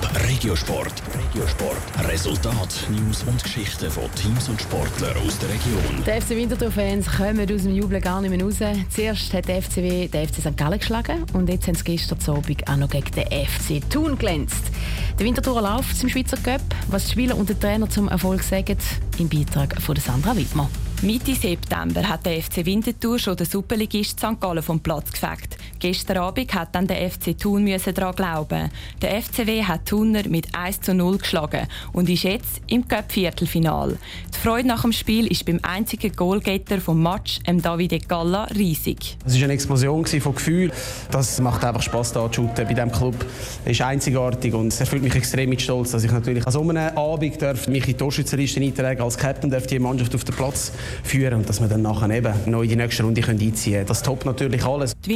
Top Regiosport. Regiosport. Resultat, News und Geschichten von Teams und Sportlern aus der Region. Die FC Winterthur-Fans kommen aus dem Jubel gar nicht mehr raus. Zuerst hat der FCW den FC St. Gallen geschlagen und jetzt haben sie gestern Abend auch noch gegen den FC Thun glänzt. Der Winterthur läuft im Schweizer Cup. Was die Spieler und der Trainer zum Erfolg sagen, im Beitrag von Sandra Wittmer. Mitte September hat der FC Winterthur schon den Superligist St. Gallen vom Platz gefegt. Gestern Abend hat dann der FC Thun daran glauben. Der FCW hat Thuner mit 1 zu 0 geschlagen und ist jetzt im Cup-Viertelfinal. Die Freude nach dem Spiel ist beim einzigen Goalgetter vom Match, dem Davide Galla, riesig. Es war eine Explosion von Gefühl. Das macht einfach Spass da zu shooten bei diesem Club. Es ist einzigartig und es erfüllt mich extrem mit Stolz, dass ich natürlich an so einem Abend darf mich in die Torschützenliste eintragen als Captain darf die Mannschaft auf den Platz führen und dass wir dann nachher eben noch in die nächste Runde einziehen können. Das toppt natürlich alles. Die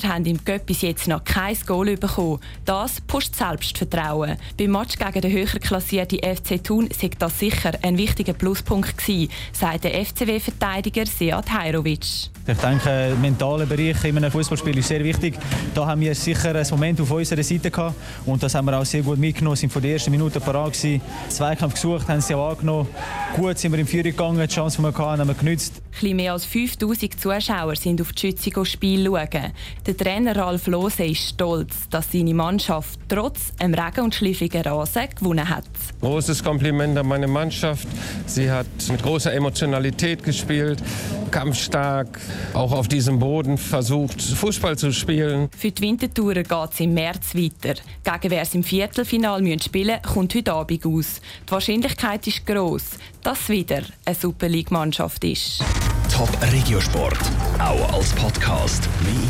Winterthurer haben im Cup bis jetzt noch kein Goal bekommen. Das pusht Selbstvertrauen. Beim Match gegen den höher klassierten FC Thun sei das sicher ein wichtiger Pluspunkt gewesen, sagt der FCW-Verteidiger Seat Hajrovic. Ich denke, der mentale Bereich in einem Fußballspiel ist sehr wichtig. Da haben wir sicher ein Moment auf unserer Seite gehabt und das haben wir auch sehr gut mitgenommen. Wir sind von der ersten Minute parat gewesen. Zweikampf gesucht, haben sie auch angenommen. Gut sind wir im Führung gegangen, die Chance, die wir hatten, haben wir genützt. Etwas mehr als 5000 Zuschauer sind auf die Schützung Spiel schauen. Der Trainer Ralf Lose ist stolz, dass seine Mannschaft trotz einem Regen- und schliefrigen Rasen gewonnen hat. Großes Kompliment an meine Mannschaft. Sie hat mit großer Emotionalität gespielt, kampfstark, auch auf diesem Boden versucht, Fußball zu spielen. Für die Wintertourer geht es im März weiter. Gegen wer es im Viertelfinal spielen müssen, kommt heute Abend aus. Die Wahrscheinlichkeit ist gross, dass es wieder eine Super League-Mannschaft ist. Top Regiosport, auch als Podcast. Mehr